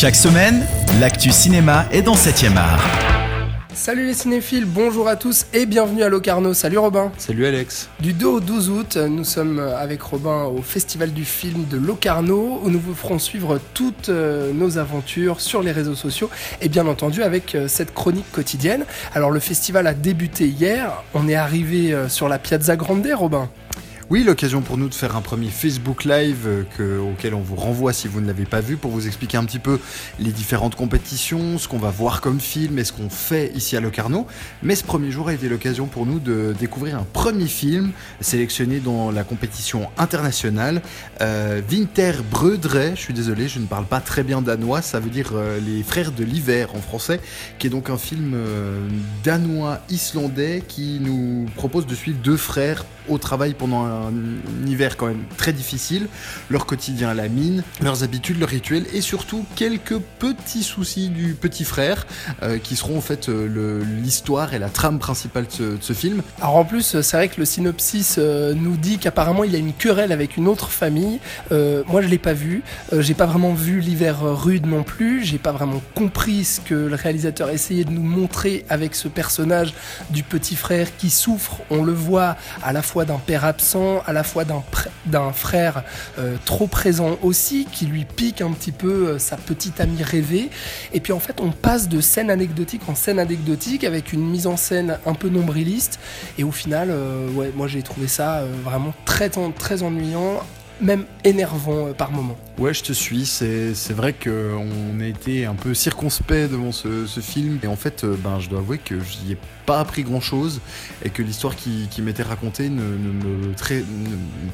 Chaque semaine, l'actu cinéma est dans 7ème art. Salut les cinéphiles, bonjour à tous et bienvenue à Locarno. Salut Robin. Salut Alex. Du 2 au 12 août, nous sommes avec Robin au Festival du film de Locarno où nous vous ferons suivre toutes euh, nos aventures sur les réseaux sociaux et bien entendu avec euh, cette chronique quotidienne. Alors le festival a débuté hier, on est arrivé euh, sur la Piazza Grande, Robin. Oui, l'occasion pour nous de faire un premier Facebook Live euh, auquel on vous renvoie si vous ne l'avez pas vu pour vous expliquer un petit peu les différentes compétitions, ce qu'on va voir comme film et ce qu'on fait ici à Locarno. Mais ce premier jour a été l'occasion pour nous de découvrir un premier film sélectionné dans la compétition internationale, euh, Winter Brødre. Je suis désolé, je ne parle pas très bien danois, ça veut dire euh, les frères de l'hiver en français, qui est donc un film danois-islandais qui nous propose de suivre deux frères au travail pendant un, hiver quand même très difficile, leur quotidien à la mine, leurs habitudes, leurs rituels et surtout quelques petits soucis du petit frère euh, qui seront en fait euh, l'histoire et la trame principale de ce, film. Alors en plus, c'est vrai que le synopsis euh, nous dit qu'apparemment il y a une querelle avec une autre famille. moi je l'ai pas vu, j'ai pas vraiment vu l'hiver rude non plus, j'ai pas vraiment compris ce que le réalisateur essayait de nous montrer avec ce personnage du petit frère qui souffre, on le voit à la fois d'un père absent, à la fois d'un frère euh, trop présent aussi, qui lui pique un petit peu euh, sa petite amie rêvée. Et puis en fait, on passe de scène anecdotique en scène anecdotique avec une mise en scène un peu nombriliste. Et au final, euh, moi j'ai trouvé ça vraiment très, très ennuyant, même énervant par moments. Ouais, je te suis. C'est, vrai qu'on a été un peu circonspect devant ce, film. Et en fait, euh, ben, je dois avouer que j'y ai pas appris grand chose. Et que l'histoire qui, m'était racontée ne, me,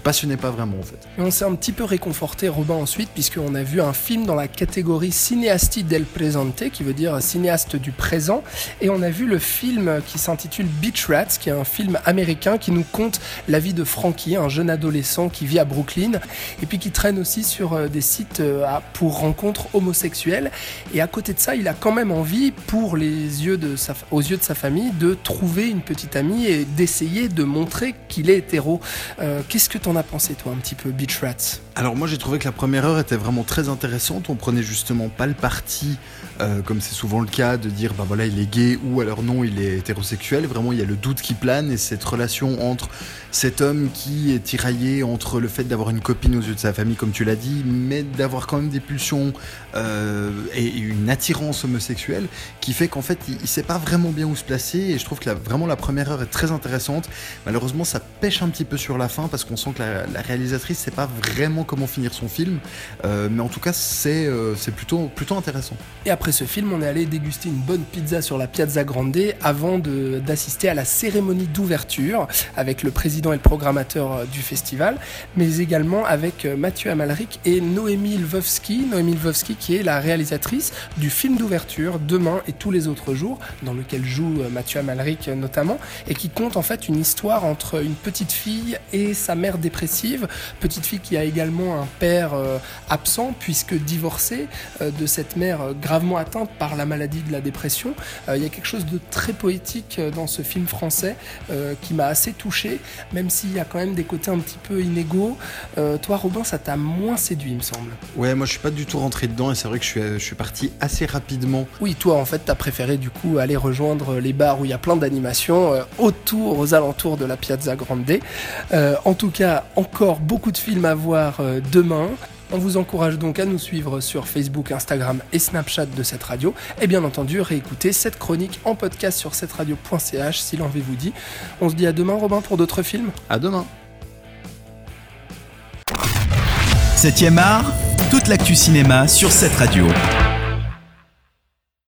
passionnait pas vraiment en fait. Et on s'est un petit peu réconforté, Robin, ensuite, puisqu'on a vu un film dans la catégorie Cineasti del Presente, qui veut dire cinéaste du présent. Et on a vu le film qui s'intitule Beach Rats, qui est un film américain qui nous conte la vie de Frankie, un jeune adolescent qui vit à Brooklyn. Et puis qui traîne aussi sur euh, des sites euh, pour rencontres homosexuelles. Et à côté de ça, il a quand même envie, pour les yeux de sa, aux yeux de sa famille, de trouver une petite amie et d'essayer de montrer qu'il est hétéro. Euh, qu'est-ce que t'en as pensé, toi, un petit peu, Beach Rats? Alors, moi, j'ai trouvé que la première heure était vraiment très intéressante. On prenait justement pas le parti, euh, comme c'est souvent le cas, de dire, bah voilà, il est gay ou alors non, il est hétérosexuel. Vraiment, il y a le doute qui plane et cette relation entre cet homme qui est tiraillé entre le fait d'avoir une copine aux yeux de sa famille, comme tu l'as dit, mais d'avoir quand même des pulsions euh, et une attirance homosexuelle qui fait qu'en fait il, sait pas vraiment bien où se placer et je trouve que vraiment la première heure est très intéressante. Malheureusement ça pêche un petit peu sur la fin parce qu'on sent que la, réalisatrice sait pas vraiment comment finir son film, euh, mais en tout cas c'est euh, c'est plutôt, plutôt intéressant. Et après ce film on est allé déguster une bonne pizza sur la Piazza Grande avant d'assister à la cérémonie d'ouverture avec le président et le programmateur du festival, mais également avec Mathieu Amalric et Noé Noémie Lvovsky, Noémie Lvovsky qui est la réalisatrice du film d'ouverture Demain et tous les autres jours, dans lequel joue euh, Mathieu Amalric euh, notamment, et qui compte en fait une histoire entre une petite fille et sa mère dépressive, petite fille qui a également un père euh, absent puisque divorcé de cette mère gravement atteinte par la maladie de la dépression. Il y a quelque chose de très poétique dans ce film français qui m'a assez touché, même s'il y a quand même des côtés un petit peu inégaux. toi Robin, ça t'a moins séduit, il me semble. Ouais, moi je suis pas du tout rentré dedans et c'est vrai que je suis, je suis parti assez rapidement. Oui, toi en fait t'as préféré du coup aller rejoindre les bars où il y a plein d'animations euh, autour, aux alentours de la Piazza Grande. Euh, en tout cas, encore beaucoup de films à voir euh, demain. On vous encourage donc à nous suivre sur Facebook, Instagram et Snapchat de cette radio. Et bien entendu, réécouter cette chronique en podcast sur cette radio.ch si l'envie vous dit. On se dit à demain, Robin, pour d'autres films. À demain. 7e art, toute l'actu cinéma sur cette radio.